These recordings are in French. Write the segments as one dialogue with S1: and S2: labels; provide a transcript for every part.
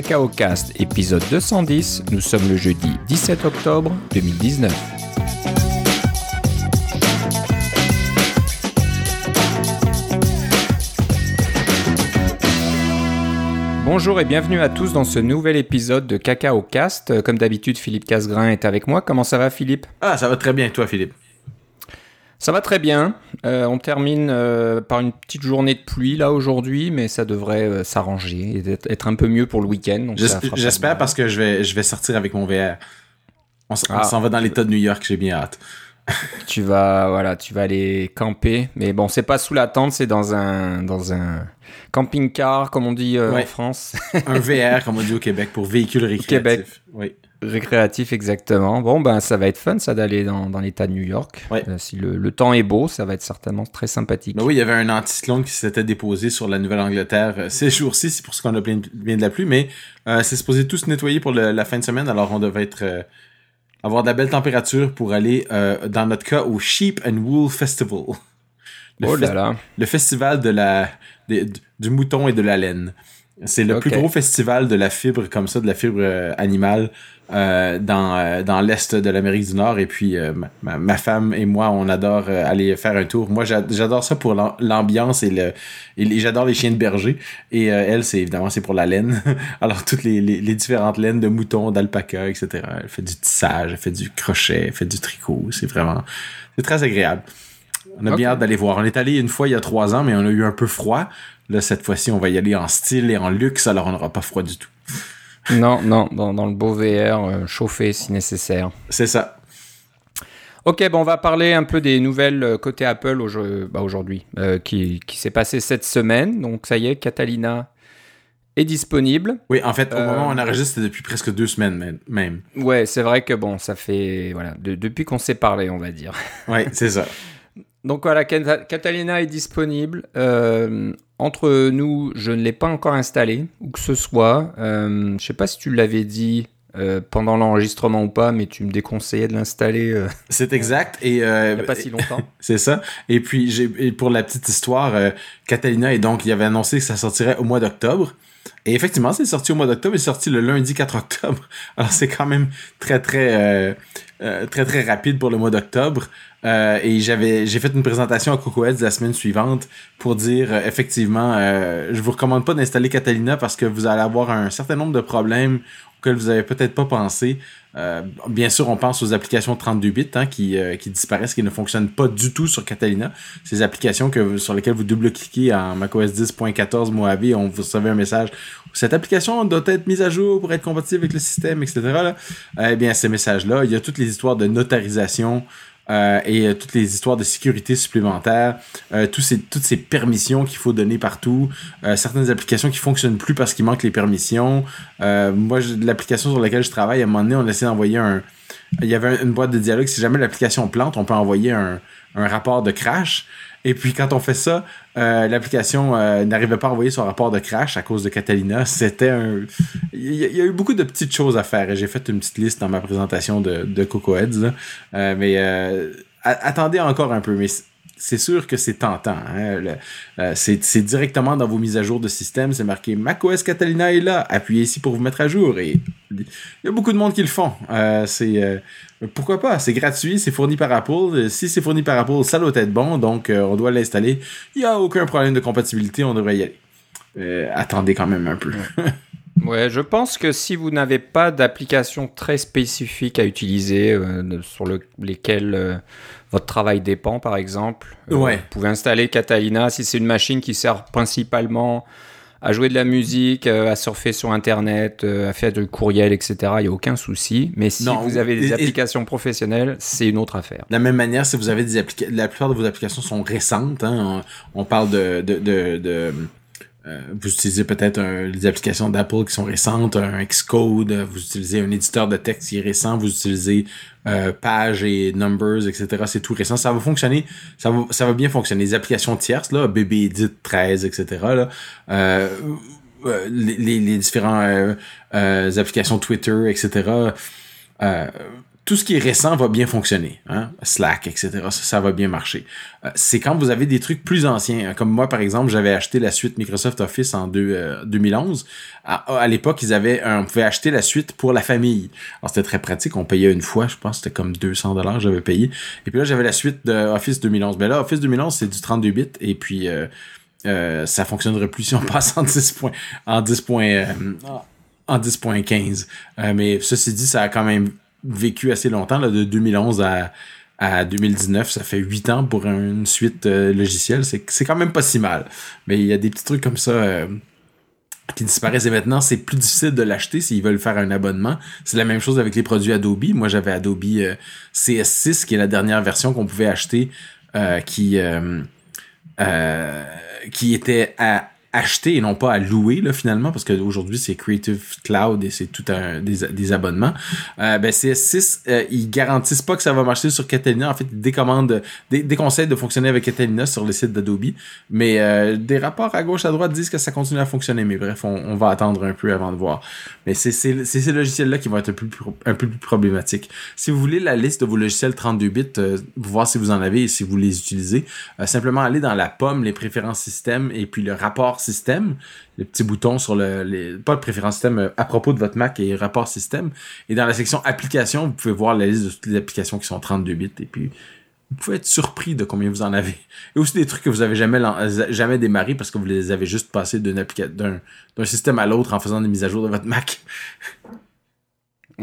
S1: Cacao Cast, épisode 210. Nous sommes le jeudi 17 octobre 2019. Bonjour et bienvenue à tous dans ce nouvel épisode de Cacao Cast. Euh, Comme d'habitude, Philippe Casgrain est avec moi. Comment ça va, Philippe?
S2: Ah, ça va très bien, toi, Philippe?
S1: Ça va très bien. Euh, on termine euh, par une petite journée de pluie là aujourd'hui, mais ça devrait euh, s'arranger et être, un peu mieux pour le week-end.
S2: J'espère parce que je vais, je vais sortir avec mon VR. On
S1: Ah.
S2: s'en va dans l'État de New York, j'ai bien hâte.
S1: tu vas voilà, tu vas aller camper, mais bon, c'est pas sous la tente, c'est dans un dans un camping-car comme on dit en. France,
S2: Un VR, comme on dit au Québec, pour véhicules récréatifs.
S1: Québec.
S2: Oui.
S1: Récréatif exactement. Bon ben ça va être fun ça d'aller dans, dans l'État de New York.
S2: Ouais.
S1: Euh, si le, le temps est beau, ça va être certainement très sympathique.
S2: Ben oui, il y avait un anticyclone qui s'était déposé sur la Nouvelle-Angleterre euh, ces jours-ci, c'est pour ça qu'on a plein- bien de la pluie, mais euh, c'est supposé tout se nettoyer pour le- la fin de semaine, alors on devait être avoir de la belle température pour aller, dans notre cas, au Sheep and Wool Festival. Le,
S1: oh là là.
S2: le festival de la, des- du mouton et de la laine. C'est le plus gros festival de la fibre comme ça, de la fibre euh, animale euh, dans, euh, dans l'est de l'Amérique du Nord. Et puis euh, ma- femme et moi, on adore aller faire un tour. Moi, j'a- j'adore ça pour l'am- l'ambiance et le et j'adore les chiens de berger. Et euh, elle, c'est évidemment c'est pour la laine. Alors toutes les, les, les différentes laines de moutons, d'alpaca, etc. Elle fait du tissage, elle fait du crochet, elle fait du tricot. C'est vraiment c'est très agréable. On a bien hâte d'aller voir. On est allé une fois il y a trois ans, mais on a eu un peu froid. Là, cette fois-ci, on va y aller en style et en luxe, alors on n'aura pas froid du tout.
S1: Non, non, dans, dans le beau VR, euh, chauffé si nécessaire.
S2: C'est ça.
S1: Ok, bon, on va parler un peu des nouvelles euh, côté Apple aujo- bah, aujourd'hui, euh, qui, qui s'est passé cette semaine. Donc ça y est, Catalina est disponible.
S2: Oui, en fait, au
S1: Euh,
S2: moment où on enregistre, depuis presque deux semaines même-.
S1: Ouais, c'est vrai que bon, ça fait voilà, de- depuis qu'on s'est parlé, on va dire.
S2: Oui, c'est ça.
S1: Donc voilà, Cata- Catalina est disponible. Euh, entre nous, je ne l'ai pas encore installé, ou que ce soit. Euh, je sais pas si tu l'avais dit euh, pendant l'enregistrement ou pas, mais tu me déconseillais de l'installer euh,
S2: C'est exact. Et euh,
S1: il n'y a pas si longtemps.
S2: c'est ça. Et puis, j'ai pour la petite histoire, Catalina, et donc, il avait annoncé que ça sortirait au mois d'octobre. Et effectivement, c'est sorti au mois d'octobre. C'est sorti le lundi 4 octobre. Alors, c'est quand même très, très, euh, euh, très, très rapide pour le mois d'octobre. Euh, et j'avais, j'ai fait une présentation à Cocoheads la semaine suivante pour dire, effectivement, je vous recommande pas d'installer Catalina parce que vous allez avoir un certain nombre de problèmes auxquels vous avez peut-être pas pensé. Euh, bien sûr, on pense aux applications 32 bits hein, qui, euh, qui disparaissent, qui ne fonctionnent pas du tout sur Catalina. Ces applications que, sur lesquelles vous double-cliquez en macOS 10.14 Mojave, on vous recevez un message. Cette application doit être mise à jour pour être compatible avec le système, etc. Là. Eh bien, ces messages-là, il y a toutes les histoires de notarisation, euh, et euh, toutes les histoires de sécurité supplémentaires, euh, tous ces, toutes ces permissions qu'il faut donner partout, euh, certaines applications qui fonctionnent plus parce qu'il manque les permissions. Moi, l'application sur laquelle je travaille, à un moment donné, on essaie d'envoyer un... Il y avait un- une boîte de dialogue, si jamais l'application plante, on peut envoyer un, un rapport de crash. Et puis quand on fait ça, euh, l'application euh, n'arrivait pas à envoyer son rapport de crash à cause de Catalina. C'était un... Il y, a- eu beaucoup de petites choses à faire j'ai fait une petite liste dans ma présentation de, de Cocoheads. là. Euh, mais attendez encore un peu, mais c'est sûr que c'est tentant. hein. Euh, c'est directement dans vos mises à jour de système, c'est marqué macOS Catalina est là, appuyez ici pour vous mettre à jour. Et il y a beaucoup de monde qui le font. Euh, c'est euh, pourquoi pas, c'est gratuit, c'est fourni par Apple. Si c'est fourni par Apple, ça doit être bon, donc on doit l'installer. Il n'y a aucun problème de compatibilité, on devrait y aller. Attendez quand même un peu.
S1: Ouais, je pense que si vous n'avez pas d'application très spécifique à utiliser, euh, sur le- lesquelles euh, votre travail dépend, par exemple, euh,
S2: Ouais.
S1: vous pouvez installer Catalina si c'est une machine qui sert principalement à jouer de la musique, à surfer sur Internet, à faire du courriel, etc. Il n'y a aucun souci. Mais si
S2: Non,
S1: vous avez des
S2: et- et-
S1: applications professionnelles, c'est une autre affaire.
S2: De la même manière, si vous avez des applications, la plupart de vos applications sont récentes. Hein, on, on parle de, de, de, de, euh, vous utilisez peut-être des applications d'Apple qui sont récentes, un Xcode, vous utilisez un éditeur de texte qui est récent, vous utilisez euh, Page et Numbers, etc. C'est tout récent. Ça va fonctionner, ça va, ça va bien fonctionner. Les applications tierces, là, BB Edit 13, etc. Là, euh, euh, les, les, les euh, applications Twitter, etc. Euh, tout ce qui est récent va bien fonctionner. Hein? Slack, etc. Ça, ça va bien marcher. Euh, c'est quand vous avez des trucs plus anciens. Hein? Comme moi, par exemple, j'avais acheté la suite Microsoft Office en 2011. Euh, à, l'époque, ils avaient, on pouvait acheter la suite pour la famille. Alors c'était très pratique. On payait une fois, je pense, c'était comme 200 dollars, j'avais payé. Et puis là, j'avais la suite de Office 2011. Mais là, Office 2011, c'est du 32 bits. Et puis euh, ça fonctionnerait plus si on passe en 10 points, en 10 points, en 10.15. mais ceci dit, ça a quand même vécu assez longtemps, là, de 2011 à, à 2019, ça fait 8 ans pour une suite euh, logicielle. C'est quand même pas si mal. Mais il y a des petits trucs comme ça euh, qui disparaissent. Et maintenant, c'est plus difficile de l'acheter s'ils veulent faire un abonnement. C'est la même chose avec les produits Adobe. Moi, j'avais Adobe euh, CS6, qui est la dernière version qu'on pouvait acheter, qui, qui était à acheter et non pas à louer là, finalement parce qu'aujourd'hui c'est Creative Cloud et c'est tout un des, des abonnements. Euh, ben CS6 euh, ils garantissent pas que ça va marcher sur Catalina. En fait ils décommandent des, déconseillent de fonctionner avec Catalina sur le site d'Adobe. Mais euh, des rapports à gauche à droite disent que ça continue à fonctionner mais bref on, va attendre un peu avant de voir. Mais c'est ces logiciels là qui vont être un peu plus, un peu plus problématiques. Si vous voulez la liste de vos logiciels 32 bits euh, voir si vous en avez et si vous les utilisez simplement aller dans la pomme les préférences système et puis le rapport système, les petits boutons sur le, pas le préférence système euh, à propos de votre Mac et rapport système. Et dans la section applications, vous pouvez voir la liste de toutes les applications qui sont 32 bits et puis vous pouvez être surpris de combien vous en avez. Et aussi des trucs que vous avez jamais, jamais démarré parce que vous les avez juste passés d'un, système à l'autre en faisant des mises à jour de votre Mac.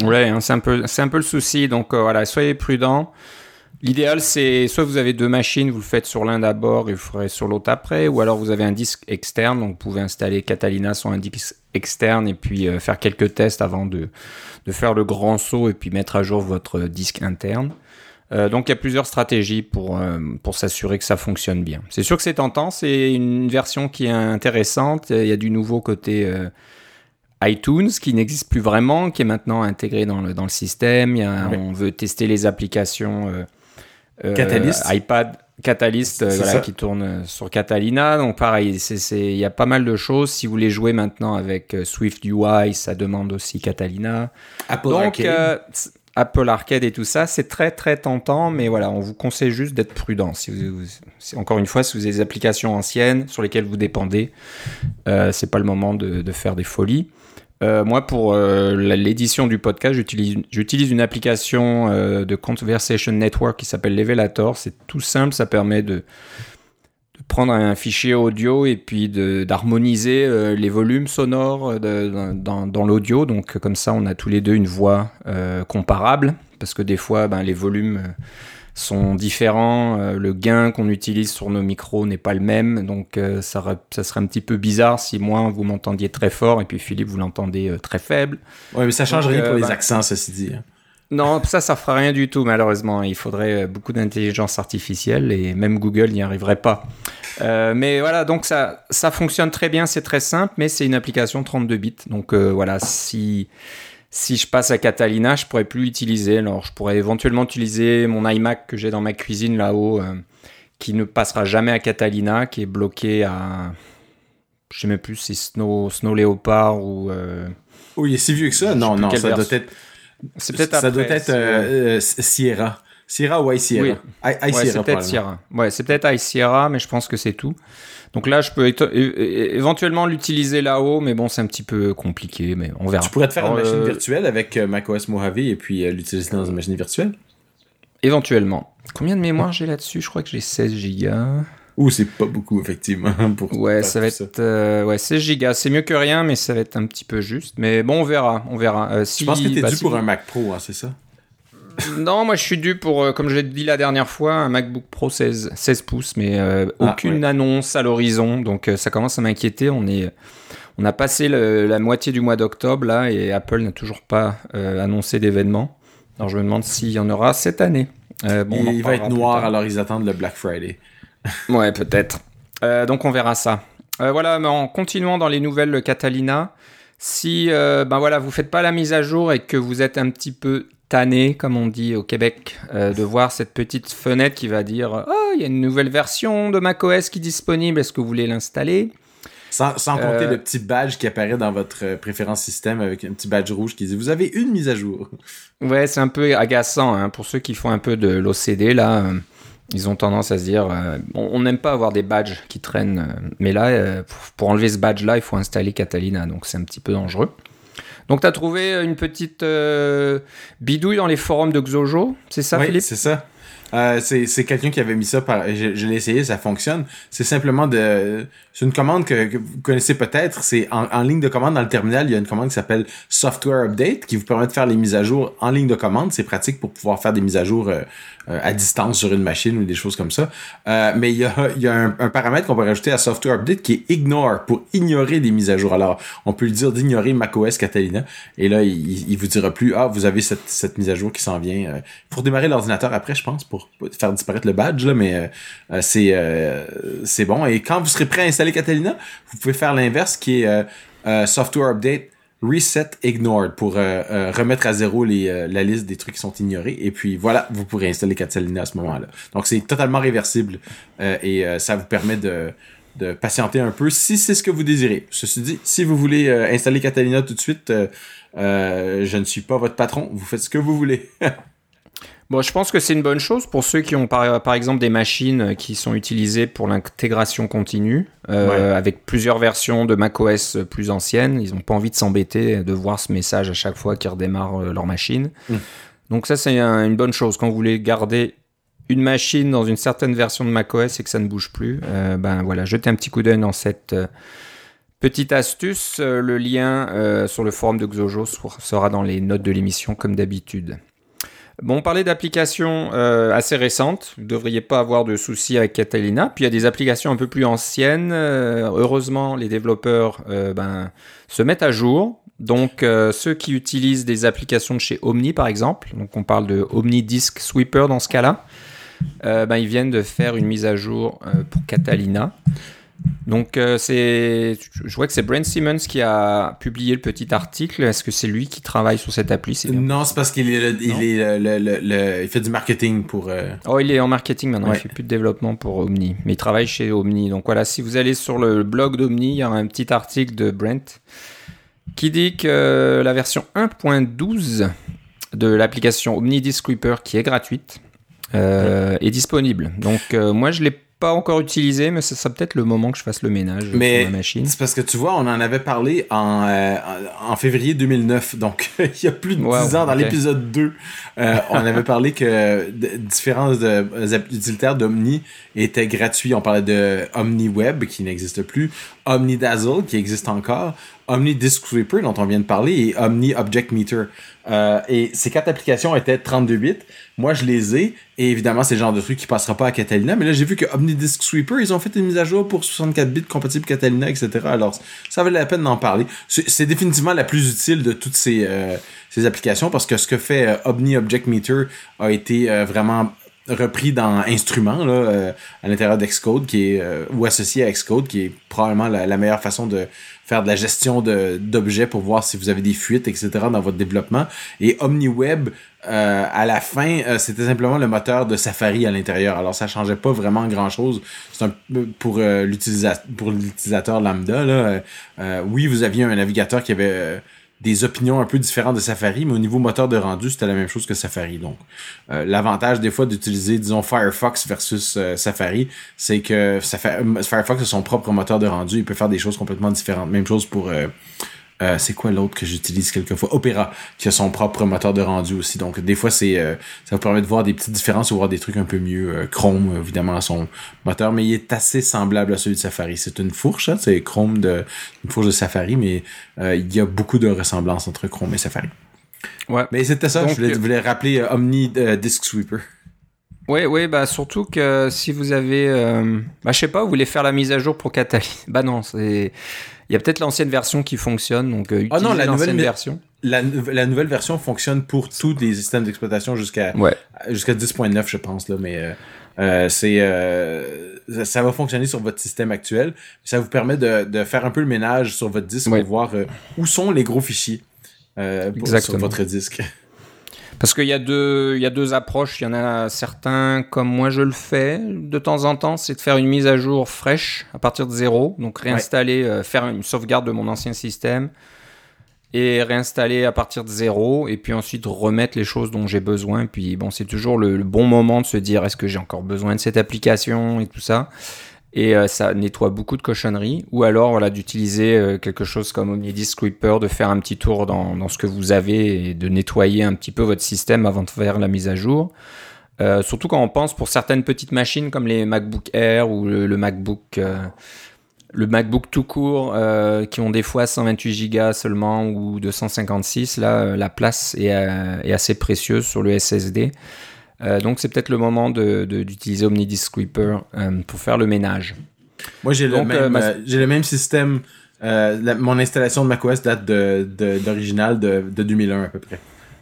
S1: Ouais, hein, c'est un peu, un peu le souci. Donc euh, voilà, soyez prudents. L'idéal, c'est soit vous avez deux machines, vous le faites sur l'un d'abord et vous ferez sur l'autre après, ou alors vous avez un disque externe, donc vous pouvez installer Catalina sur un disque externe et puis euh, faire quelques tests avant de, de, faire le grand saut et puis mettre à jour votre disque interne. Euh, donc il y a plusieurs stratégies pour, euh, pour s'assurer que ça fonctionne bien. C'est sûr que c'est tentant, c'est une version qui est intéressante, il y a du nouveau côté iTunes qui n'existe plus vraiment, qui est maintenant intégré dans le, dans le système, on veut tester les applications
S2: euh, Catalyst.
S1: iPad Catalyst euh, qui tourne euh, sur Catalina. Donc pareil, il y a pas mal de choses. Si vous voulez jouer maintenant avec Swift UI, ça demande aussi Catalina.
S2: Apple Arcade.
S1: Apple Arcade et tout ça, c'est très très tentant, mais voilà, on vous conseille juste d'être prudent. Si vous, encore une fois, si vous avez des applications anciennes sur lesquelles vous dépendez, euh, c'est pas le moment de, de faire des folies. Euh, moi, pour euh, l'édition du podcast, j'utilise une application euh, de Conversation Network qui s'appelle Levelator. C'est tout simple, ça permet de, prendre un fichier audio et puis d'harmoniser les volumes sonores dans, dans l'audio. Donc, comme ça, on a tous les deux une voix comparable. Parce que des fois, ben, les volumes sont différents. Euh, le gain qu'on utilise sur nos micros n'est pas le même. Donc euh, ça, ça, serait un petit peu bizarre si moi vous m'entendiez très fort et puis Philippe vous l'entendez euh, très faible.
S2: Oui, mais ça change rien pour les bah, accents, ceci dit. Hein.
S1: Non, ça, ça fera rien du tout, malheureusement. Il faudrait beaucoup d'intelligence artificielle et même Google n'y arriverait pas. mais voilà, donc ça, ça fonctionne très bien, c'est très simple, mais c'est une application 32 bits. Donc voilà, si si je passe à Catalina, je pourrais plus l'utiliser. Alors, je pourrais éventuellement utiliser mon iMac que j'ai dans ma cuisine là-haut, euh, qui ne passera jamais à Catalina, qui est bloqué à. Je sais même plus si Snow, Snow Leopard ou. Euh,
S2: oui, il est si vieux que ça. Non, non, ça doit être. C'est peut-être Ça doit être euh, Sierra. Sierra ou iSierra.
S1: Oui. c'est peut-être Sierra. Ouais, c'est peut-être iSierra, mais je pense que c'est tout. Donc là, je peux éventuellement l'utiliser là-haut, mais bon, c'est un petit peu compliqué, mais on verra.
S2: Tu pourrais te faire une machine euh, virtuelle avec euh, macOS Mojave et puis euh, l'utiliser dans une machine virtuelle?
S1: Éventuellement. Combien de mémoire j'ai là-dessus? Je crois que j'ai 16 gigas.
S2: Ouh, c'est pas beaucoup, effectivement.
S1: Pour ouais, ça va être ouais, 16 gigas. C'est mieux que rien, mais ça va être un petit peu juste. Mais bon, on verra. On verra.
S2: je pense que t'es bah, dû pour un Mac Pro, hein, c'est ça?
S1: Non, moi je suis dû pour, euh, comme je l'ai dit la dernière fois, un MacBook Pro 16, 16 pouces, mais euh, ah, aucune annonce à l'horizon, donc euh, ça commence à m'inquiéter. On est, on a passé la moitié du mois d'octobre là et Apple n'a toujours pas annoncé d'événement. Alors je me demande s'il y en aura cette année.
S2: bon, il va être noir, alors ils attendent le Black Friday.
S1: ouais, peut-être. donc on verra ça. voilà, mais en continuant dans les nouvelles Catalina, si ben voilà, vous faites pas la mise à jour et que vous êtes un petit peu tanné, comme on dit au Québec, euh, de voir cette petite fenêtre qui va dire Oh, il y a une nouvelle version de macOS qui est disponible, est-ce que vous voulez l'installer
S2: Sans, sans compter le petit badge qui apparaît dans votre préférence système avec un petit badge rouge qui dit vous avez une mise à jour.
S1: Ouais, c'est un peu agaçant hein, pour ceux qui font un peu de l'OCD là. Ils ont tendance à se dire, on n'aime pas avoir des badges qui traînent, mais là, pour, enlever ce badge-là, il faut installer Catalina, donc c'est un petit peu dangereux. Donc, tu as trouvé une petite bidouille dans les forums de Xojo, c'est ça,
S2: oui,
S1: Philippe?
S2: c'est ça. Euh, c'est quelqu'un qui avait mis ça par. Je, je l'ai essayé, ça fonctionne. C'est simplement de. C'est une commande que, vous connaissez peut-être. C'est en, en, ligne de commande dans le terminal, il y a une commande qui s'appelle Software Update qui vous permet de faire les mises à jour en ligne de commande. C'est pratique pour pouvoir faire des mises à jour euh, euh, à distance sur une machine ou des choses comme ça. Euh, mais il y a, il y a un, paramètre qu'on peut rajouter à Software Update qui est Ignore pour ignorer des mises à jour. Alors, on peut lui dire d'ignorer macOS Catalina et là, il, il vous dira plus ah vous avez cette, cette mise à jour qui s'en vient. pour démarrer l'ordinateur après, je pense, pour faire disparaître le badge, là, mais euh, euh, c'est euh, bon. Et quand vous serez prêt à installer Catalina, vous pouvez faire l'inverse qui est Software Update Reset Ignored pour remettre à zéro les, la liste des trucs qui sont ignorés. Et puis voilà, vous pourrez installer Catalina à ce moment-là. Donc c'est totalement réversible et ça vous permet de, de patienter un peu si c'est ce que vous désirez. Ceci dit, si vous voulez installer Catalina tout de suite, je ne suis pas votre patron. Vous faites ce que vous voulez.
S1: Bon, je pense que c'est une bonne chose pour ceux qui ont par, par, exemple des machines qui sont utilisées pour l'intégration continue, euh, avec plusieurs versions de macOS plus anciennes. Ils n'ont pas envie de s'embêter de voir ce message à chaque fois qu'ils redémarrent euh, leur machine. Mm. Donc ça, c'est une bonne chose. Quand vous voulez garder une machine dans une certaine version de macOS et que ça ne bouge plus, euh, ben voilà, jetez un petit coup d'œil dans cette euh, petite astuce. le lien euh, sur le forum de Xojo sera dans les notes de l'émission comme d'habitude. On parlait d'applications euh, assez récentes. Vous ne devriez pas avoir de soucis avec Catalina. Puis il y a des applications un peu plus anciennes. Euh, heureusement, les développeurs euh, ben, se mettent à jour. Donc, ceux qui utilisent des applications chez Omni, par exemple, on parle de Omni Disk Sweeper dans ce cas-là, ben, ils viennent de faire une mise à jour pour Catalina. Donc, euh, c'est, je vois que c'est Brent Simmons qui a publié le petit article. Est-ce que c'est lui qui travaille sur cette appli
S2: Non, c'est parce qu'il est, il, est le, il fait du marketing pour. Euh,
S1: oh, il est en marketing maintenant. Il fait plus de développement pour Omni, mais il travaille chez Omni. Donc voilà, si vous allez sur le blog d'Omni, il y a un petit article de Brent qui dit que la version 1.12 de l'application Omni Reaper, qui est gratuite, euh, est disponible. Donc moi, je l'ai pas encore utilisé, mais ce sera peut-être le moment que je fasse le ménage mais sur ma machine.
S2: C'est parce que tu vois, on en avait parlé en, euh, en février 2009, donc il y a plus de 10 ans, dans l'épisode 2, euh, on avait parlé que différents euh, utilitaires d'Omni étaient gratuits. On parlait de OmniWeb, qui n'existe plus, OmniDazzle, qui existe encore, Omni Disk Sweeper dont on vient de parler et Omni Object Meter. Euh, et ces quatre applications étaient 32 bits. Moi, je les ai. Et évidemment, c'est le genre de truc qui passera pas à Catalina. Mais là, j'ai vu que Omni Disk Sweeper, ils ont fait une mise à jour pour 64 bits compatible Catalina, etc. Alors, ça valait la peine d'en parler. C'est définitivement la plus utile de toutes ces, euh, applications parce que ce que fait euh, Omni Object Meter a été vraiment repris dans Instrument là, à l'intérieur d'Xcode qui est ou associé à Xcode qui est probablement la, meilleure façon de faire de la gestion d'objets pour voir si vous avez des fuites, etc. dans votre développement. Et OmniWeb, euh, à la fin, euh, c'était simplement le moteur de Safari à l'intérieur. Alors, ça changeait pas vraiment grand-chose. C'est un pour euh, l'utilisateur lambda. Là, euh, oui, vous aviez un navigateur qui avait des opinions un peu différentes de Safari, mais au niveau moteur de rendu, c'était la même chose que Safari. Donc, euh, l'avantage des fois d'utiliser, disons, Firefox versus euh, Safari, c'est que Firefox a son propre moteur de rendu, il peut faire des choses complètement différentes. Même chose pour euh, c'est quoi l'autre que j'utilise quelquefois? Opera, qui a son propre moteur de rendu aussi. Donc des fois, c'est euh, ça vous permet de voir des petites différences ou voir des trucs un peu mieux. Euh, Chrome, évidemment, son moteur, mais il est assez semblable à celui de Safari. C'est une fourche, hein, c'est Chrome de une fourche de Safari, mais il y a beaucoup de ressemblances entre Chrome et Safari. Ouais. Mais c'était ça, je, voulais, rappeler Omni Disk Sweeper.
S1: Oui, oui, bah surtout que si vous avez, bah je sais pas, vous voulez faire la mise à jour pour Catalina, bah non, c'est il y a peut-être l'ancienne version qui fonctionne, donc euh, ah non, la nouvelle version.
S2: La, la, nouvelle version fonctionne pour tous les systèmes d'exploitation jusqu'à
S1: ouais.
S2: jusqu'à 10.9, je pense là, mais euh, euh c'est euh, ça va fonctionner sur votre système actuel. Ça vous permet de, de faire un peu le ménage sur votre disque pour voir où sont les gros fichiers sur votre disque.
S1: Parce qu'il y, a deux, il y a deux approches. Il y en a certains, comme moi je le fais de temps en temps, c'est de faire une mise à jour fraîche à partir de zéro. Donc réinstaller, euh, faire une sauvegarde de mon ancien système et réinstaller à partir de zéro. Et puis ensuite remettre les choses dont j'ai besoin. Puis bon, c'est toujours le, bon moment de se dire est-ce que j'ai encore besoin de cette application et tout ça et euh, ça nettoie beaucoup de cochonneries. Ou alors voilà, d'utiliser euh, quelque chose comme Omnidisc Reaper, de faire un petit tour dans, ce que vous avez et de nettoyer un petit peu votre système avant de faire la mise à jour. Euh, surtout quand on pense pour certaines petites machines comme les MacBook Air ou le, MacBook le MacBook tout court qui ont des fois 128 Go seulement ou 256 là la place est assez précieuse sur le SSD euh, donc c'est peut-être le moment d'utiliser de, Omnidisc Reaper euh, pour faire le ménage.
S2: Moi j'ai le, même, euh, le même système. mon installation de macOS date d'original de, de, 2001 à peu près.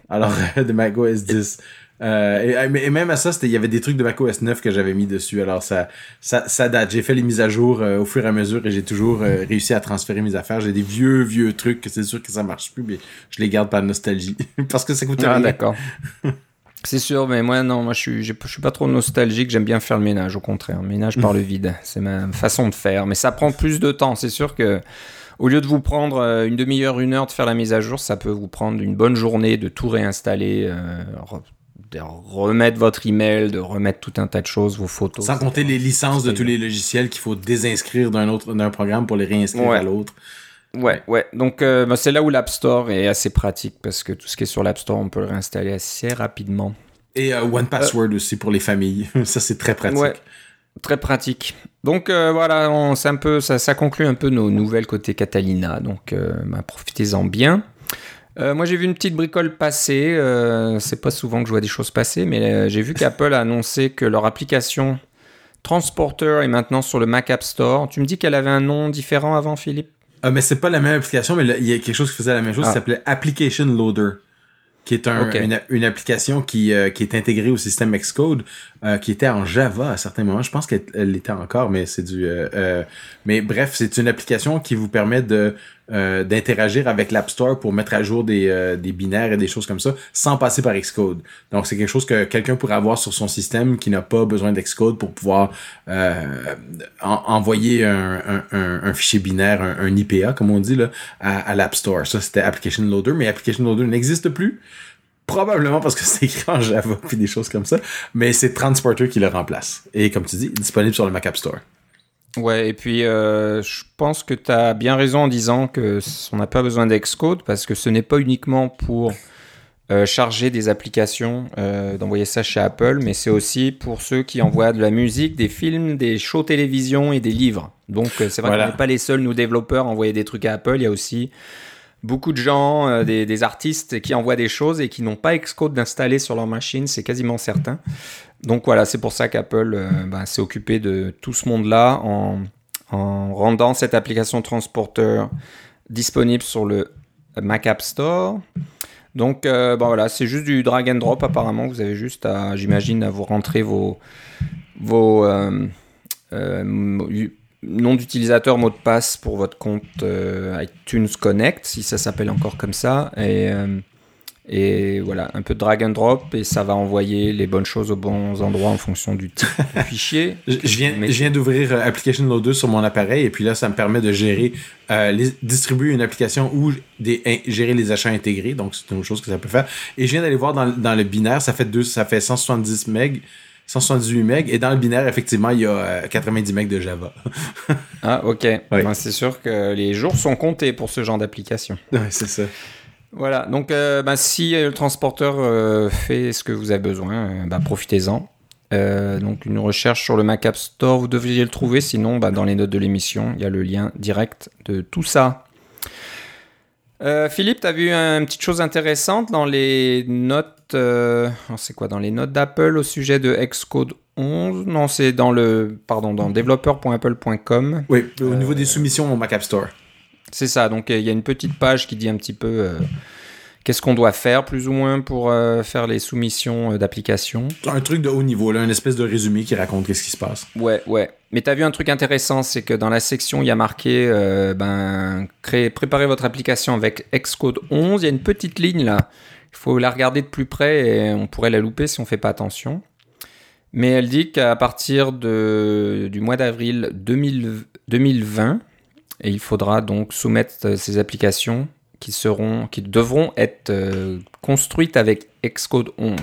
S2: Alors de macOS 10. et, même à ça, il y avait des trucs de macOS 9 que j'avais mis dessus. Alors ça, ça, ça date. J'ai fait les mises à jour au fur et à mesure et j'ai toujours réussi à transférer mes affaires. J'ai des vieux, vieux trucs que c'est sûr que ça marche plus, mais je les garde par nostalgie. Parce que ça coûte ah,
S1: d'accord. C'est sûr, mais moi, non, moi, je suis, je, suis pas trop nostalgique. J'aime bien faire le ménage, au contraire. ménage par le vide. C'est ma façon de faire. Mais ça prend plus de temps. C'est sûr que, au lieu de vous prendre euh, une demi-heure, une heure de faire la mise à jour, ça peut vous prendre une bonne journée de tout réinstaller, euh, de remettre votre email, de remettre tout un tas de choses, vos photos.
S2: Sans compter les licences de tous les logiciels qu'il faut désinscrire d'un autre, d'un programme pour les réinscrire à l'autre.
S1: Ouais, ouais. Donc euh, bah, c'est là où l'App Store est assez pratique parce que tout ce qui est sur l'App Store, on peut le réinstaller assez rapidement.
S2: Et euh, One Password euh, aussi pour les familles. ça c'est très pratique. Ouais,
S1: très pratique. Donc voilà, on, un peu, ça, ça, conclut un peu nos nouvelles côté Catalina. Donc bah, profitez-en bien. moi j'ai vu une petite bricole passer. c'est pas souvent que je vois des choses passer, mais j'ai vu qu'Apple a annoncé que leur application Transporter est maintenant sur le Mac App Store. Tu me dis qu'elle avait un nom différent avant, Philippe?
S2: Ah, mais c'est pas la même application, mais il y a quelque chose qui faisait la même chose, qui ah. s'appelait Application Loader, qui est un, une, application qui, euh, qui est intégrée au système Xcode, euh, qui était en Java à certains moments. Je pense qu'elle l'était encore, mais c'est du. Euh, mais bref, c'est une application qui vous permet de euh, d'interagir avec l'App Store pour mettre à jour des, euh, des, binaires et des choses comme ça sans passer par Xcode. Donc c'est quelque chose que quelqu'un pourrait avoir sur son système qui n'a pas besoin d'Xcode pour pouvoir euh, envoyer un, fichier binaire, un, IPA comme on dit à, à l'App Store. Ça c'était Application Loader, mais Application Loader n'existe plus. Probablement parce que c'est écrit en Java puis des choses comme ça, mais c'est Transporter qui le remplace. Et comme tu dis, disponible sur le Mac App Store.
S1: Ouais, et puis euh, je pense que tu as bien raison en disant que on n'a pas besoin d'Xcode parce que ce n'est pas uniquement pour euh, charger des applications, euh, d'envoyer ça chez Apple, mais c'est aussi pour ceux qui envoient de la musique, des films, des shows télévision et des livres. Donc c'est vrai qu'on n'est pas les seuls, nous développeurs, à envoyer des trucs à Apple. Il y a aussi beaucoup de gens, des, des, artistes qui envoient des choses et qui n'ont pas Xcode d'installer sur leur machine, c'est quasiment certain. Donc voilà, c'est pour ça qu'Apple euh, bah, s'est occupé de tout ce monde-là en, rendant cette application transporteur disponible sur le Mac App Store. Donc euh, bah, voilà, c'est juste du drag and drop apparemment. Vous avez juste à, j'imagine, à vous rentrer vos, vos euh, noms d'utilisateur, mot de passe pour votre compte iTunes Connect, si ça s'appelle encore comme ça. Et et voilà, un peu de drag and drop et ça va envoyer les bonnes choses aux bons endroits en fonction du type de fichier.
S2: Je, viens, je viens d'ouvrir euh, Application Loader sur mon appareil et puis là, ça me permet de gérer, euh, distribuer une application ou des, gérer les achats intégrés. Donc, c'est une chose que ça peut faire. Et je viens d'aller voir dans, dans, le binaire, ça fait, deux, ça fait 170 MB. 178 MB et dans le binaire effectivement il y a 90 euh, MB de Java.
S1: ah ok. c'est sûr que les jours sont comptés pour ce genre d'application.
S2: Ouais, c'est ça.
S1: Voilà, donc euh, bah, si le transporteur euh, fait ce que vous avez besoin, euh, bah, profitez-en. donc une recherche sur le Mac App Store, vous devriez le trouver, sinon bah, dans les notes de l'émission, il y a le lien direct de tout ça. Philippe, tu as vu une petite chose intéressante dans les notes, c'est quoi, dans les notes d'Apple au sujet de Xcode 11 Non, c'est dans le, pardon, dans developer.apple.com.
S2: Oui, au niveau des soumissions au Mac App Store.
S1: C'est ça, donc il y a une petite page qui dit un petit peu euh, qu'est-ce qu'on doit faire plus ou moins pour euh, faire les soumissions euh, d'application.
S2: Un truc de haut niveau, là, une espèce de résumé qui raconte qu'est-ce qui se passe.
S1: Ouais, ouais. Mais tu as vu un truc intéressant, c'est que dans la section, il y a marqué ben, créer, préparer votre application avec Xcode 11. Il y a une petite ligne là Il faut la regarder de plus près et on pourrait la louper si on fait pas attention. Mais elle dit qu'à partir de, du mois d'avril 2020, et il faudra donc soumettre ces applications qui, seront, qui devront être euh, construites avec Xcode 11.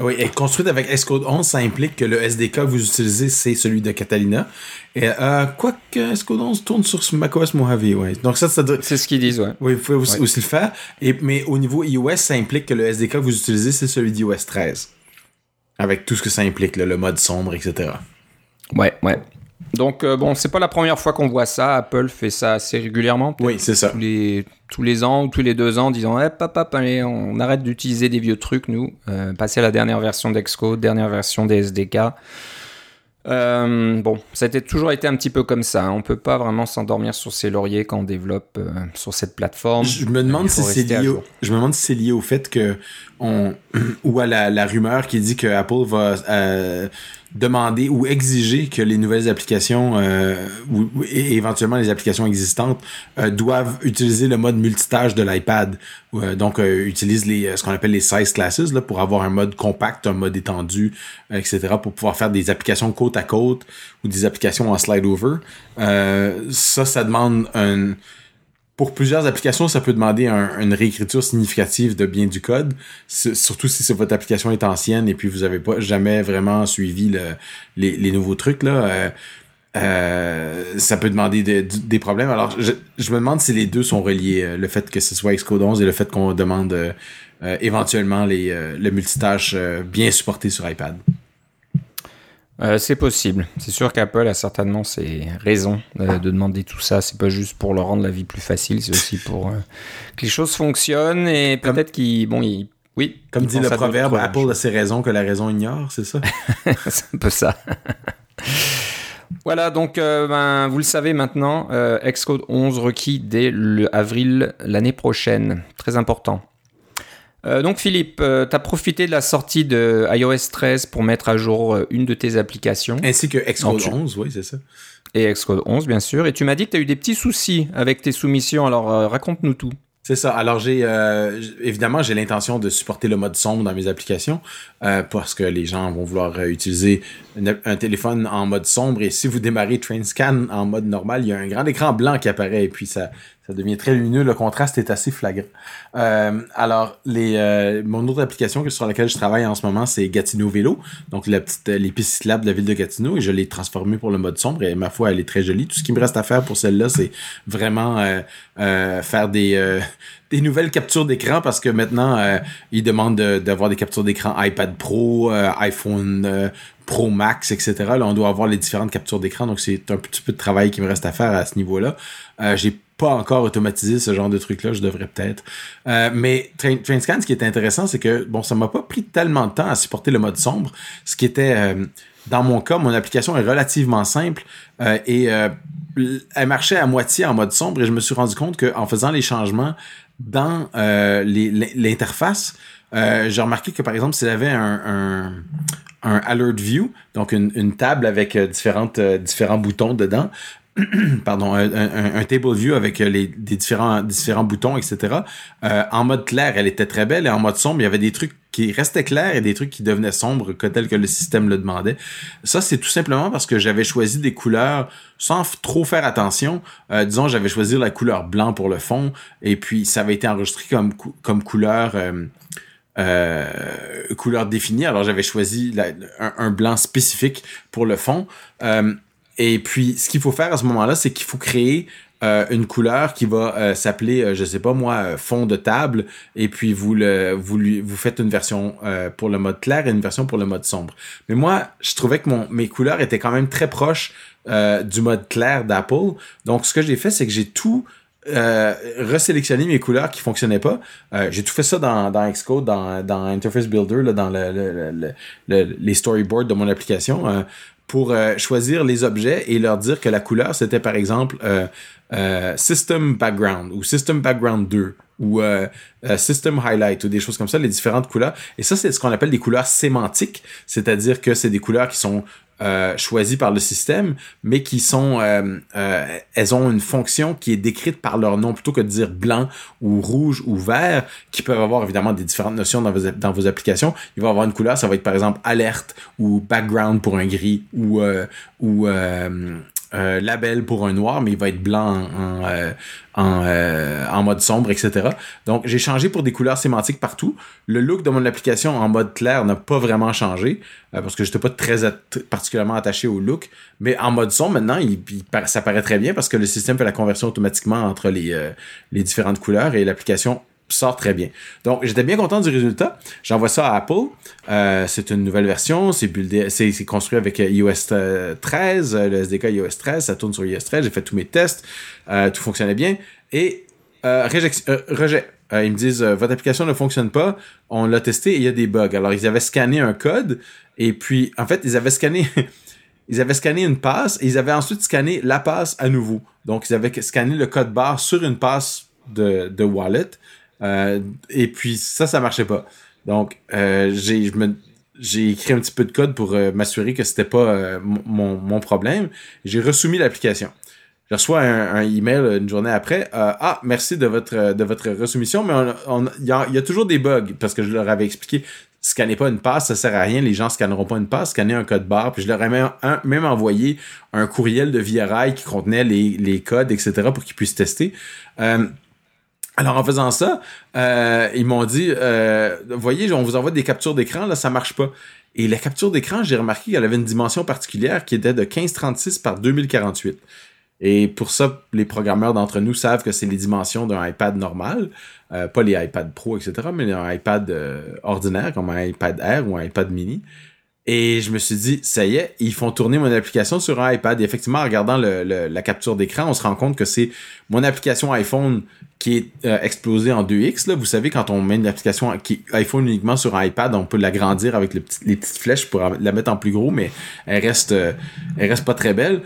S2: Oui, et construites avec Xcode 11, ça implique que le SDK que vous utilisez, c'est celui de Catalina. Et euh, quoi que Xcode 11 tourne sur macOS Mojave, ouais. Donc ça, ça
S1: C'est ce qu'ils disent, ouais.
S2: Oui, vous pouvez aussi, le faire. Et, mais au niveau iOS, ça implique que le SDK que vous utilisez, c'est celui d'iOS 13. Avec tout ce que ça implique, le mode sombre, etc.
S1: Ouais, ouais. Donc, euh, bon, c'est pas la première fois qu'on voit ça. Apple fait ça assez régulièrement.
S2: Oui, c'est ça.
S1: Tous les, tous les ans ou tous les deux ans, disant hey, papa, allez, on arrête d'utiliser des vieux trucs, nous. Euh, passer à la dernière version d'Excode, dernière version des SDK. Euh, bon, ça a toujours été un petit peu comme ça. Hein. On peut pas vraiment s'endormir sur ses lauriers quand on développe sur cette plateforme.
S2: Je me demande si c'est lié. Au, je me demande si c'est lié au fait que on ou à la, la rumeur qui dit que Apple va demander ou exiger que les nouvelles applications euh, ou, et éventuellement les applications existantes euh, doivent utiliser le mode multitâche de l'iPad. Euh, donc, utilise les, ce qu'on appelle les size classes là, pour avoir un mode compact, un mode étendu, etc. pour pouvoir faire des applications côte à côte ou des applications en slide over. ça, ça demande un pour plusieurs applications, ça peut demander une réécriture significative de bien du code, surtout si votre application est ancienne et puis vous n'avez pas jamais vraiment suivi les, nouveaux trucs là. Euh, euh, ça peut demander des problèmes. Alors, je, me demande si les deux sont reliés, euh, le fait que ce soit Xcode 11 et le fait qu'on demande éventuellement les, le multitâche bien supporté sur iPad.
S1: Euh, c'est possible. C'est sûr qu'Apple a certainement ses raisons de demander tout ça. C'est pas juste pour leur rendre la vie plus facile, c'est aussi pour euh, que les choses fonctionnent et peut-être qu'ils, bon, oui.
S2: Comme dit le proverbe, Apple a ses raisons que la raison ignore, c'est ça?
S1: c'est un peu ça. Voilà, donc euh, ben, vous le savez maintenant, Xcode 11 requis dès le avril l'année prochaine. Très important. Euh, donc Philippe, euh, tu as profité de la sortie de iOS 13 pour mettre à jour euh, une de tes applications.
S2: Ainsi que Xcode 11, oui, c'est ça.
S1: Et Xcode 11, bien sûr. Et tu m'as dit que tu as eu des petits soucis avec tes soumissions, alors raconte-nous tout.
S2: C'est ça. Alors j'ai évidemment j'ai l'intention de supporter le mode sombre dans mes applications parce que les gens vont vouloir utiliser un téléphone en mode sombre et si vous démarrez TrainScan en mode normal, il y a un grand écran blanc qui apparaît et puis ça ça devient très lumineux. Le contraste est assez flagrant. Euh, alors, les, euh, mon autre application sur laquelle je travaille en ce moment, c'est Gatineau Vélo. Donc, la petite, les pistes de la ville de Gatineau. Et je l'ai transformée pour le mode sombre. Et ma foi, elle est très jolie. Tout ce qui me reste à faire pour celle-là, c'est vraiment euh, faire des, des nouvelles captures d'écran parce que maintenant, ils demandent d'avoir des captures d'écran iPad Pro, iPhone Pro Max, etc. Là, on doit avoir les différentes captures d'écran. Donc, c'est un petit peu de travail qui me reste à faire à ce niveau-là. J'ai pas encore automatisé ce genre de truc-là, je devrais peut-être. Euh, mais TrainScan, ce qui est intéressant, c'est que bon, ça m'a pas pris tellement de temps à supporter le mode sombre, ce qui était euh, dans mon cas, mon application est relativement simple euh, et elle marchait à moitié en mode sombre et je me suis rendu compte qu'en faisant les changements dans l'interface, j'ai remarqué que par exemple, s'il avait un, un alert view, donc une, table avec différents boutons dedans. pardon, un, table view avec euh, les, différents, différents boutons, etc. Euh, en mode clair, elle était très belle et en mode sombre, il y avait des trucs qui restaient clairs et des trucs qui devenaient sombres tel que le système le demandait. Ça, c'est tout simplement parce que j'avais choisi des couleurs sans trop faire attention. Euh, disons, j'avais choisi la couleur blanc pour le fond et puis ça avait été enregistré comme, couleur... Définie. Alors j'avais choisi un, blanc spécifique pour le fond. Et puis, ce qu'il faut faire à ce moment-là, c'est qu'il faut créer euh, une couleur qui va euh, s'appeler, euh, je sais pas moi, fond de table, et puis vous le, vous lui, vous faites une version pour le mode clair et une version pour le mode sombre. Mais moi, je trouvais que mon, mes couleurs étaient quand même très proches du mode clair d'Apple. Donc, ce que j'ai fait, c'est que j'ai tout euh, resélectionné mes couleurs qui fonctionnaient pas. j'ai tout fait ça dans, dans Xcode, dans, dans Interface Builder, là, dans le, le, le, les storyboards de mon application pour euh, choisir les objets et leur dire que la couleur, c'était par exemple euh, euh, System Background ou System Background 2 ou System Highlight ou des choses comme ça, les différentes couleurs. Et ça, c'est ce qu'on appelle des couleurs sémantiques, c'est-à-dire que c'est des couleurs qui sont euh, choisies par le système, mais qui sont, euh, euh, elles ont une fonction qui est décrite par leur nom plutôt que de dire blanc ou rouge ou vert, qui peuvent avoir évidemment des différentes notions dans vos, dans vos applications. Il va avoir une couleur, ça va être par exemple alerte ou background pour un gris ou ou euh, label pour un noir, mais il va être blanc en, en, en, en mode sombre, etc. Donc, j'ai changé pour des couleurs sémantiques partout. Le look de mon application en mode clair n'a pas vraiment changé, euh, parce que j'étais pas très particulièrement attaché au look. Mais en mode sombre, maintenant, ça paraît très bien parce que le système fait la conversion automatiquement entre euh, les différentes couleurs et l'application sort très bien. Donc, j'étais bien content du résultat. J'envoie ça à Apple. Euh, c'est une nouvelle version. C'est construit avec iOS 13, le SDK iOS 13. Ça tourne sur iOS 13. J'ai fait tous mes tests. Euh, tout fonctionnait bien. Et euh, rejet. ils me disent, votre application ne fonctionne pas. On l'a testé et il y a des bugs. Alors, ils avaient scanné un code. Et puis, en fait, ils avaient scanné... ils avaient scanné une passe et ils avaient ensuite scanné la passe à nouveau. Donc, ils avaient scanné le code barre sur une passe de, de wallet. Euh, et puis ça, ça marchait pas. Donc, euh, j'ai écrit un petit peu de code pour euh, m'assurer que c'était pas mon, problème. J'ai resoumis l'application. Je reçois un, email une journée après. ah, merci de votre de votre resoumission, mais il y, a, toujours des bugs parce que je leur avais expliqué. Scanner pas une passe, ça sert à rien. Les gens scanneront pas une passe, scanner un code barre. Puis je leur ai même, même envoyé un courriel de VRI qui contenait les, les codes, etc. pour qu'ils puissent tester. Alors en faisant ça, euh, ils m'ont dit, euh, voyez, on vous envoie des captures d'écran, là ça marche pas. Et la capture d'écran, j'ai remarqué qu'elle avait une dimension particulière qui était de 1536 par 2048. Et pour ça, les programmeurs d'entre nous savent que c'est les dimensions d'un iPad normal, euh, pas les iPad Pro, etc., mais un iPad euh, ordinaire comme un iPad Air ou un iPad Mini. Et je me suis dit, ça y est, ils font tourner mon application sur un iPad. Et effectivement, en regardant la capture d'écran, on se rend compte que c'est mon application iPhone qui est euh, explosée en 2x. Là. Vous savez, quand on met une application qui iPhone uniquement sur un iPad, on peut l'agrandir avec les petites flèches pour la mettre en plus gros, mais elle reste, euh, elle reste pas très belle.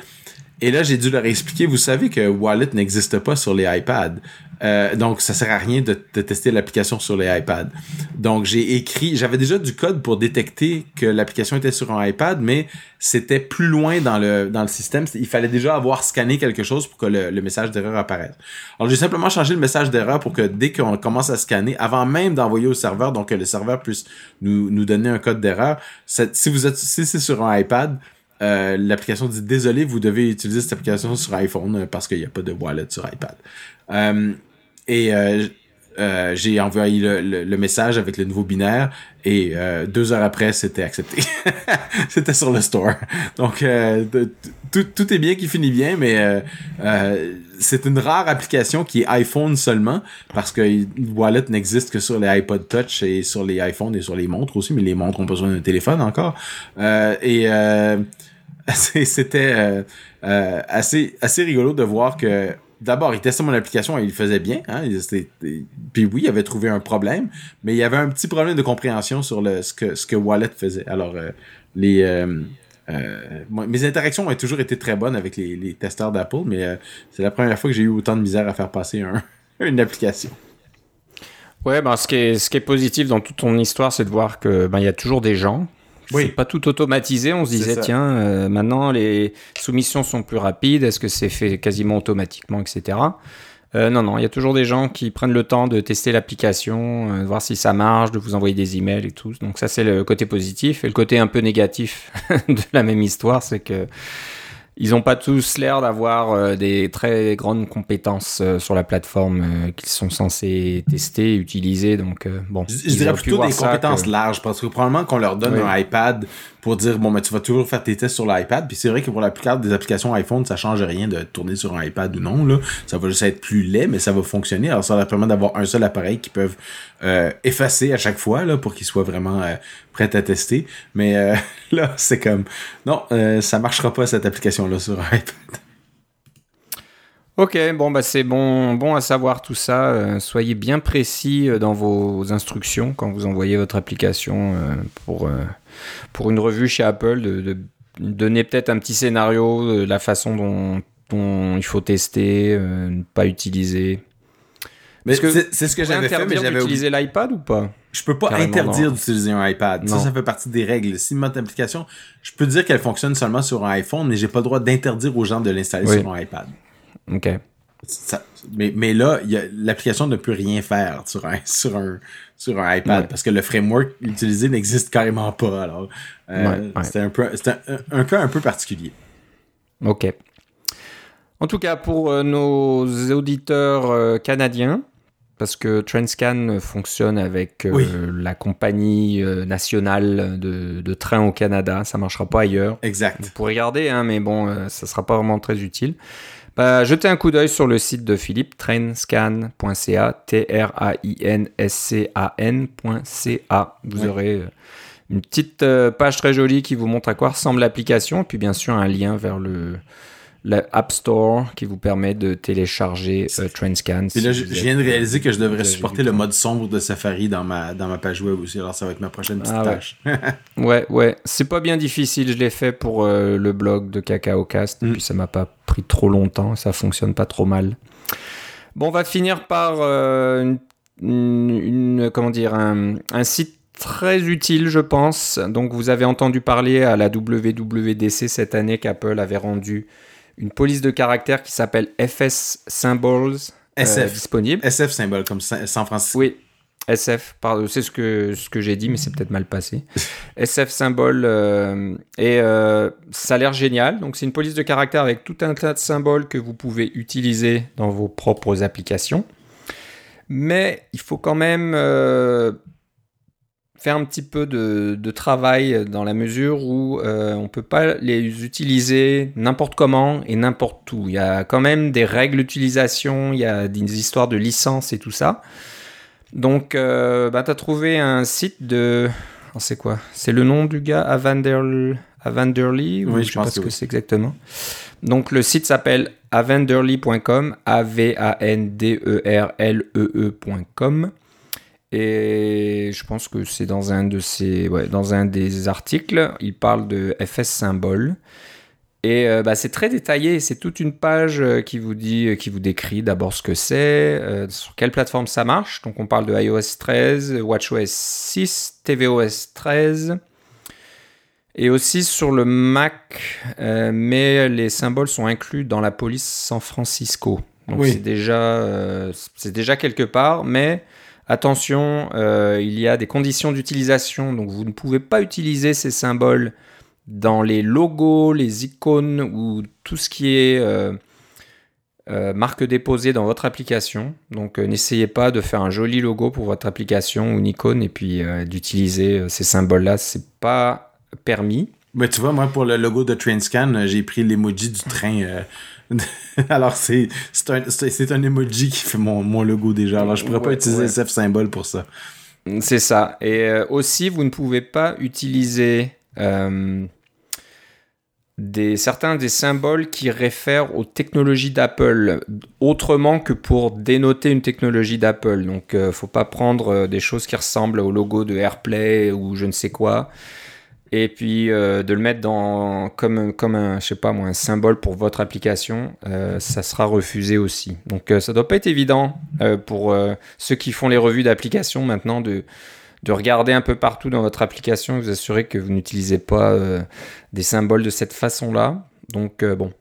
S2: Et là, j'ai dû leur expliquer, vous savez que Wallet n'existe pas sur les iPads. Euh, donc, ça sert à rien de, tester l'application sur les iPads. Donc, j'ai écrit, j'avais déjà du code pour détecter que l'application était sur un iPad, mais c'était plus loin dans le, dans le système. Il fallait déjà avoir scanné quelque chose pour que le, message d'erreur apparaisse. Alors, j'ai simplement changé le message d'erreur pour que dès qu'on commence à scanner, avant même d'envoyer au serveur, donc que le serveur puisse nous, nous donner un code d'erreur, si vous êtes, si c'est sur un iPad, euh, l'application dit désolé, vous devez utiliser cette application sur iPhone euh, parce qu'il n'y a pas de wallet sur iPad. Euh, et j'ai envoyé le, message avec le nouveau binaire et deux heures après, c'était accepté. c'était sur le store. Donc, tout, tout, est bien qui finit bien, mais c'est une rare application qui est iPhone seulement parce que Wallet n'existe que sur les iPod Touch et sur les iPhones et sur les montres aussi, mais les montres ont besoin d'un téléphone encore. et c'était euh, euh, assez, assez rigolo de voir que d'abord, il testait mon application et il faisait bien. Hein, puis oui, il avait trouvé un problème, mais il y avait un petit problème de compréhension sur le, ce, que, ce que Wallet faisait. Alors, euh, les, mes interactions ont toujours été très bonnes avec les, testeurs d'Apple, mais c'est la première fois que j'ai eu autant de misère à faire passer un, une application.
S1: Ouais, ben, ce, qui est, ce qui est positif dans toute ton histoire, c'est de voir que ben, y a toujours des gens oui. C'est pas tout automatisé. On se disait, tiens, euh, maintenant les soumissions sont plus rapides. Est-ce que c'est fait quasiment automatiquement, etc. Euh, non, non, il y a toujours des gens qui prennent le temps de tester l'application, euh, de voir si ça marche, de vous envoyer des emails et tout. Donc ça, c'est le côté positif. Et le côté un peu négatif de la même histoire, c'est que ils n'ont pas tous l'air d'avoir euh, des très grandes compétences euh, sur la plateforme euh, qu'ils sont censés tester, utiliser. Donc, bon.
S2: Je, dirais plutôt des compétences larges parce que probablement qu'on leur donne un iPad pour dire bon, mais tu vas toujours faire tes tests sur l'iPad. Puis c'est vrai que pour la plupart des applications iPhone, ça change rien de tourner sur un iPad ou non. Là. Ça va juste être plus laid, mais ça va fonctionner. Alors ça leur permet d'avoir un seul appareil qu'ils peuvent euh, effacer à chaque fois là, pour qu'ils soient vraiment euh, prêts à tester. Mais euh, là, c'est comme non, ça marchera pas cette sur iPad.
S1: Ok, bon bah c'est bon, bon à savoir tout ça. soyez bien précis dans vos instructions quand vous envoyez votre application pour pour une revue chez Apple de, donner peut-être un petit scénario de la façon dont, il faut tester, ne pas utiliser.
S2: Mais c'est ce que j'avais fait, mais j'avais
S1: utiliser l'iPad ou pas?
S2: Je peux pas interdire d'utiliser un iPad. Ça, ça fait partie des règles. Si notre application, je peux dire qu'elle fonctionne seulement sur un iPhone, mais j'ai pas le droit d'interdire aux gens de l'installer sur un iPad.
S1: Ok.
S2: mais, mais là, l'application ne peut rien faire sur un, sur un, sur un iPad parce que le framework utilisé n'existe carrément pas. Alors, euh, c'était un, peu, un, un, cas un peu particulier.
S1: Ok. En tout cas, pour euh, nos auditeurs euh, canadiens, parce que Trendscan fonctionne avec euh, la compagnie euh, nationale de, de, train au Canada. Ça marchera pas ailleurs.
S2: Exact.
S1: Vous pourrez regarder, hein, mais bon, euh, ça sera pas vraiment très utile. Bah, jetez un coup d'œil sur le site de Philippe, trainscan.ca, T-R-A-I-N-S-C-A-N.ca. Vous aurez une petite page très jolie qui vous montre à quoi ressemble l'application, puis bien sûr un lien vers le, l'App Store qui vous permet de télécharger euh, Trendscan.
S2: Et là, je, viens de réaliser que je devrais supporter le mode sombre de Safari dans ma, dans ma page web aussi. Alors, ça va être ma prochaine petite ah tâche.
S1: ouais, ouais. C'est pas bien difficile. Je l'ai fait pour euh, le blog de Cacao Cast. Mm. Puis ça m'a pas pris trop longtemps. Ça fonctionne pas trop mal. Bon, on va finir par euh, une, comment dire, un, un site très utile, je pense. Donc, vous avez entendu parler à la WWDC cette année qu'Apple avait rendu une police de caractère qui s'appelle FS Symbols euh, SF. disponible.
S2: SF Symbol, comme San Francisco.
S1: Oui, SF, c'est ce que, ce que j'ai dit, mais c'est peut-être mal passé. SF Symbol, euh, et euh, ça a l'air génial. Donc, c'est une police de caractère avec tout un tas de symboles que vous pouvez utiliser dans vos propres applications. Mais il faut quand même faire un petit peu de, travail dans la mesure où euh, on ne peut pas les utiliser n'importe comment et n'importe où. Il y a quand même des règles d'utilisation, il y a des histoires de licence et tout ça. Donc, euh, bah, tu as trouvé un site de... Oh, c'est quoi? C'est le nom du gars, Avanderly? Avanderly
S2: Oui, je,
S1: sais pas ce que c'est exactement. Donc, le site s'appelle avanderly.com, A-V-A-N-D-E-R-L-E-E.com. Et je pense que c'est dans un de ces, ouais, dans un des articles, il parle de FS symbole. Et euh, bah, c'est très détaillé, c'est toute une page euh, qui vous dit, euh, qui vous décrit d'abord ce que c'est, sur quelle plateforme ça marche. Donc on parle de iOS 13, WatchOS 6, tvOS 13, et aussi sur le Mac, mais les symboles sont inclus dans la police San Francisco. Donc c'est déjà, c'est déjà quelque part, mais Attention, euh, il y a des conditions d'utilisation, donc vous ne pouvez pas utiliser ces symboles dans les logos, les icônes ou tout ce qui est euh, euh, marque déposée dans votre application. Donc n'essayez pas de faire un joli logo pour votre application ou une icône et puis d'utiliser ces symboles-là, c'est pas permis.
S2: Mais tu vois, moi pour le logo de Trainscan, j'ai pris l'emoji du train Alors, c'est un, un emoji qui fait mon, mon logo déjà. Alors, je pourrais pas utiliser SF symbole pour ça.
S1: C'est ça. Et euh, aussi, vous ne pouvez pas utiliser euh, des, certains des symboles qui réfèrent aux technologies d'Apple autrement que pour dénoter une technologie d'Apple. Donc, ne euh, faut pas prendre des choses qui ressemblent au logo de AirPlay ou je ne sais quoi et puis euh, de le mettre dans comme comme un je sais pas moi un symbole pour votre application euh, ça sera refusé aussi. Donc euh, ça doit pas être évident pour ceux qui font les revues d'application maintenant de de regarder un peu partout dans votre application et vous assurer que vous n'utilisez pas des symboles de cette façon là donc bon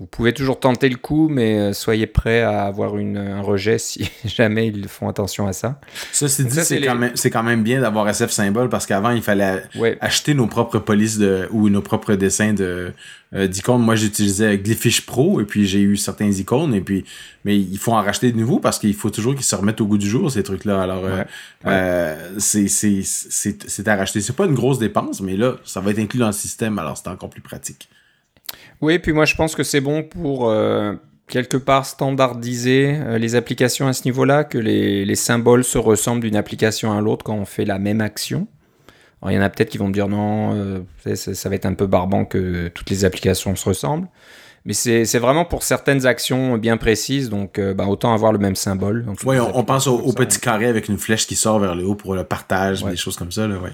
S1: vous pouvez toujours tenter le coup, mais euh, soyez prêt à avoir une, un rejet si jamais ils font attention à ça.
S2: Ceci dit, c'est quand, même, quand même bien d'avoir SF symbole parce qu'avant, il fallait acheter nos propres polices de, ou nos propres dessins de, euh, d'icônes. Moi, j'utilisais Glyphish Pro et puis j'ai eu certains icônes et puis, mais il faut en racheter de nouveau parce qu'il faut toujours qu'ils se remettent au goût du jour, ces trucs-là. Alors, euh, euh, c'est, c'est, c'est, c'est à racheter. C'est pas une grosse dépense, mais là, ça va être inclus dans le système, alors c'est encore plus pratique.
S1: Oui, puis moi je pense que c'est bon pour euh, quelque part standardiser euh, les applications à ce niveau-là, que les, symboles se ressemblent d'une application à l'autre quand on fait la même action. Alors, il y en a peut-être qui vont dire non, euh, ça, va être un peu barbant que toutes les applications se ressemblent. Mais c'est vraiment pour certaines actions bien précises, donc bah, autant avoir le même symbole.
S2: Oui, on, pense au, petit carré avec une flèche qui sort vers le haut pour le partage, des choses comme ça. Là, ouais.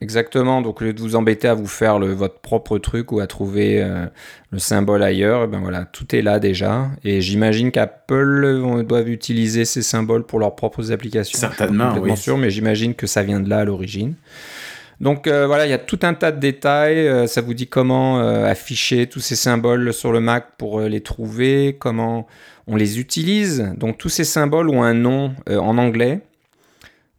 S1: Exactement, donc au lieu de vous embêter à vous faire le, votre propre truc ou à trouver euh, le symbole ailleurs, eh ben voilà, tout est là déjà. Et j'imagine qu'Apple doivent utiliser ces symboles pour leurs propres applications.
S2: Certainement,
S1: Je suis pas sûr, mais j'imagine que ça vient de là à l'origine. Donc euh, voilà, il y a tout un tas de détails. Euh, ça vous dit comment afficher tous ces symboles sur le Mac pour les trouver, comment on les utilise. Donc tous ces symboles ont un nom en anglais.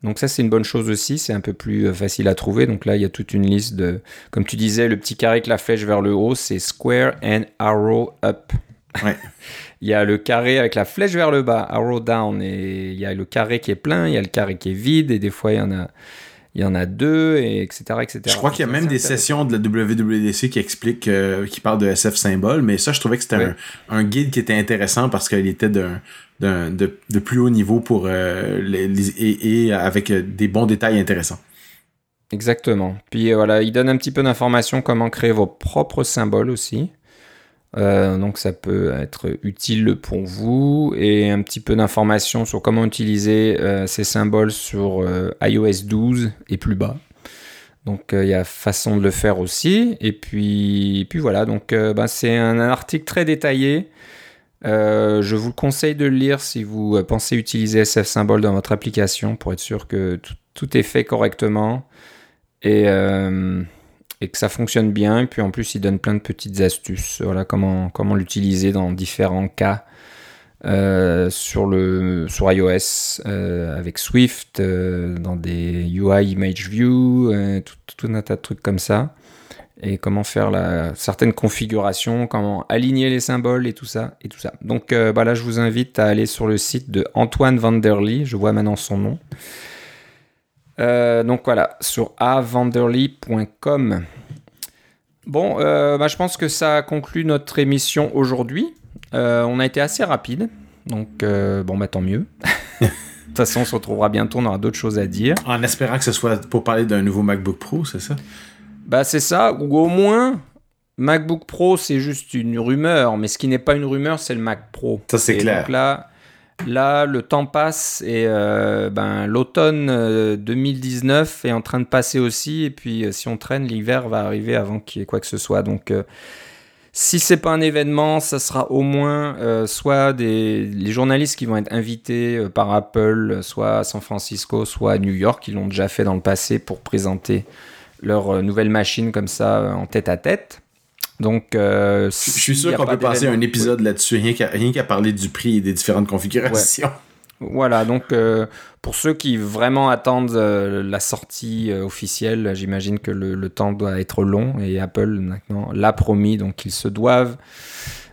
S1: Donc ça c'est une bonne chose aussi, c'est un peu plus euh, facile à trouver. Donc là il y a toute une liste de, comme tu disais, le petit carré avec la flèche vers le haut, c'est square and arrow up.
S2: Ouais.
S1: il y a le carré avec la flèche vers le bas, arrow down, et il y a le carré qui est plein, il y a le carré qui est vide, et des fois il y en a, il y en a deux, et etc. etc.
S2: Je crois qu'il y a même des sessions de la WWDC qui expliquent, euh, qui parlent de SF symbole, mais ça je trouvais que c'était un, un, guide qui était intéressant parce qu'il était d'un de, plus haut niveau pour euh, les, et, avec euh, des bons détails intéressants.
S1: Exactement. Puis euh, voilà, il donne un petit peu d'informations comment créer vos propres symboles aussi. donc ça peut être utile pour vous et un petit peu d'informations sur comment utiliser ces symboles sur iOS 12 et plus bas. Donc il y a façon de le faire aussi. Et puis, puis voilà, donc ben, c'est un, article très détaillé euh, je vous conseille de le lire si vous euh, pensez utiliser SF Symbol dans votre application pour être sûr que tout, est fait correctement et, euh, et, que ça fonctionne bien. Et puis en plus, il donne plein de petites astuces. Voilà comment, comment l'utiliser dans différents cas sur, le, sur iOS avec Swift, dans des UI Image View, tout, un tas de trucs comme ça et comment faire certaines configurations, comment aligner les symboles et tout ça. Et tout ça. Donc euh, bah là, je vous invite à aller sur le site de Antoine Vanderly, je vois maintenant son nom. Euh, donc voilà, sur avanderly.com. Bon, euh, bah, je pense que ça conclut notre émission aujourd'hui. on a été assez rapide, donc bon, bah tant mieux. De toute façon, on se retrouvera bientôt, on aura d'autres choses à dire.
S2: En espérant que ce soit pour parler d'un nouveau MacBook Pro, c'est ça?
S1: Bah c'est ça, ou au moins MacBook Pro c'est juste une rumeur, mais ce qui n'est pas une rumeur c'est le Mac Pro.
S2: Ça c'est clair.
S1: Donc là, là le temps passe et euh, ben, l'automne 2019 euh, est en train de passer aussi et puis euh, si on traîne l'hiver va arriver avant qu'il y ait quoi que ce soit. Donc si c'est pas un événement, ça sera au moins soit des les journalistes qui vont être invités par Apple, soit à San Francisco, soit à New York, ils l'ont déjà fait dans le passé pour présenter leur euh, nouvelle machine comme ça euh, en tête à tête. Donc, euh,
S2: je suis sûr qu'on peut passer un épisode là-dessus, rien qu'à parler du prix et des différentes configurations.
S1: Voilà, donc pour ceux qui vraiment attendent la sortie officielle, j'imagine que le, temps doit être long et Apple maintenant l'a promis, donc ils se doivent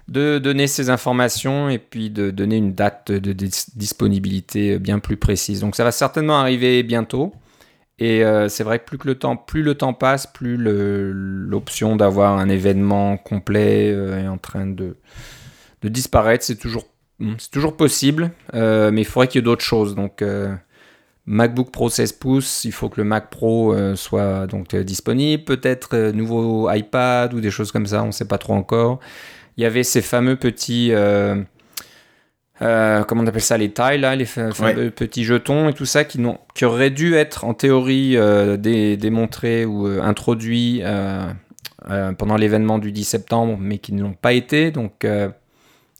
S1: de donner ces informations et puis de donner une date de disponibilité bien plus précise. Donc ça va certainement arriver bientôt. Et euh, c'est vrai que plus le temps, passe, plus l'option d'avoir un événement complet euh, est en train de, disparaître. C'est toujours, toujours possible, euh, mais il faudrait qu'il y ait d'autres choses. Donc MacBook Pro 16 pouces, il faut que le Mac Pro soit donc disponible, peut-être nouveau iPad ou des choses comme ça, on ne sait pas trop encore. Il y avait ces fameux petits euh, comment on appelle ça, les tailles, là, les petits jetons et tout ça, qui, qui auraient dû être en théorie euh, démontrés ou euh, introduits pendant l'événement du 10 septembre, mais qui ne l'ont pas été. Donc,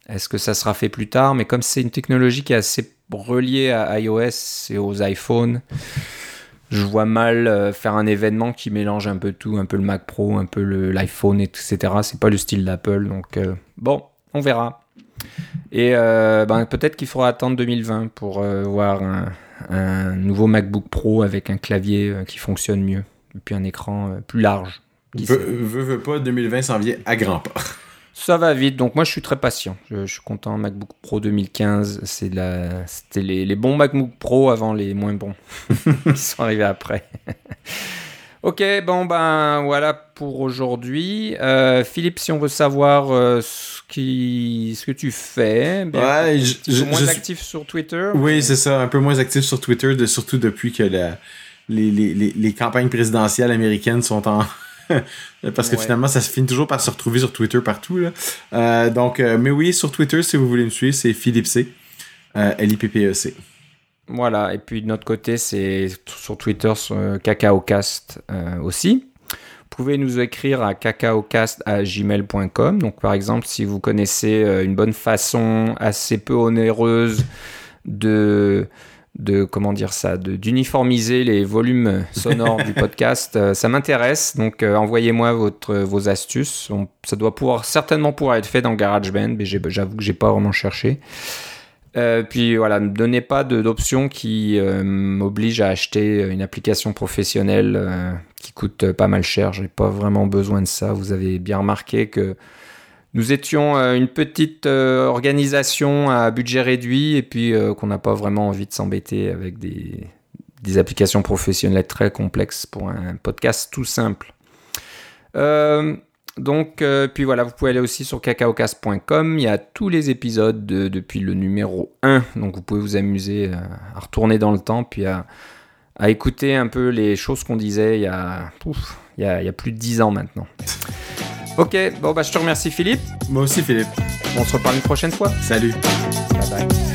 S1: est-ce que ça sera fait plus tard? Mais comme c'est une technologie qui est assez reliée à iOS et aux iPhones, je vois mal faire un événement qui mélange un peu tout, un peu le Mac Pro, un peu l'iPhone, etc. C'est pas le style d'Apple, donc bon, on verra. Et euh, ben, peut-être qu'il faudra attendre 2020 pour euh, voir un, nouveau MacBook Pro avec un clavier euh, qui fonctionne mieux, et puis un écran plus large.
S2: Veux, veux, pas, 2020 s'en vient à grands pas.
S1: Ça va vite, donc moi je suis très patient. Je, suis content. MacBook Pro 2015, c'est la, c'était les, les, bons MacBook Pro avant les moins bons qui sont arrivés après. Ok, bon ben voilà pour aujourd'hui. Euh, Philippe, si on veut savoir euh, ce, qui, ce que tu fais,
S2: bien,
S1: ouais, je, moins actif sur Twitter.
S2: Oui, c'est ça, un peu moins actif sur Twitter, de, surtout depuis que la, les, les, les, campagnes présidentielles américaines sont en... Parce que finalement, ça se finit toujours par se retrouver sur Twitter partout. Là. Euh, donc, mais oui, sur Twitter, si vous voulez me suivre, c'est Philippe C. L-I-P-P-E-C.
S1: Voilà, et puis de notre côté, c'est sur Twitter, sur CacaoCast aussi. Vous pouvez nous écrire à cacaocast.gmail.com. Donc, par exemple, si vous connaissez une bonne façon assez peu onéreuse de de comment dire ça, d'uniformiser les volumes sonores du podcast. Euh, ça m'intéresse, donc euh, envoyez-moi votre vos astuces. ça doit pouvoir certainement pouvoir être fait dans GarageBand, mais j'avoue que j'ai pas vraiment cherché. Euh, puis voilà, ne donnez pas d'options qui m'obligent à acheter une application professionnelle qui coûte pas mal cher. J'ai pas vraiment besoin de ça. Vous avez bien remarqué que nous étions euh, une petite euh, organisation à budget réduit et puis euh, qu'on n'a pas vraiment envie de s'embêter avec des, applications professionnelles très complexes pour un podcast tout simple. Donc, puis voilà, vous pouvez aller aussi sur cacaocast.com. Il y a tous les épisodes depuis le numéro 1. Donc, vous pouvez vous amuser à retourner dans le temps puis à, écouter un peu les choses qu'on disait il y, a, il, y a, il y a plus de 10 ans maintenant. Ok, bon bah je te remercie Philippe.
S2: Moi aussi Philippe.
S1: On se reparle une prochaine fois.
S2: Salut.
S1: Bye bye.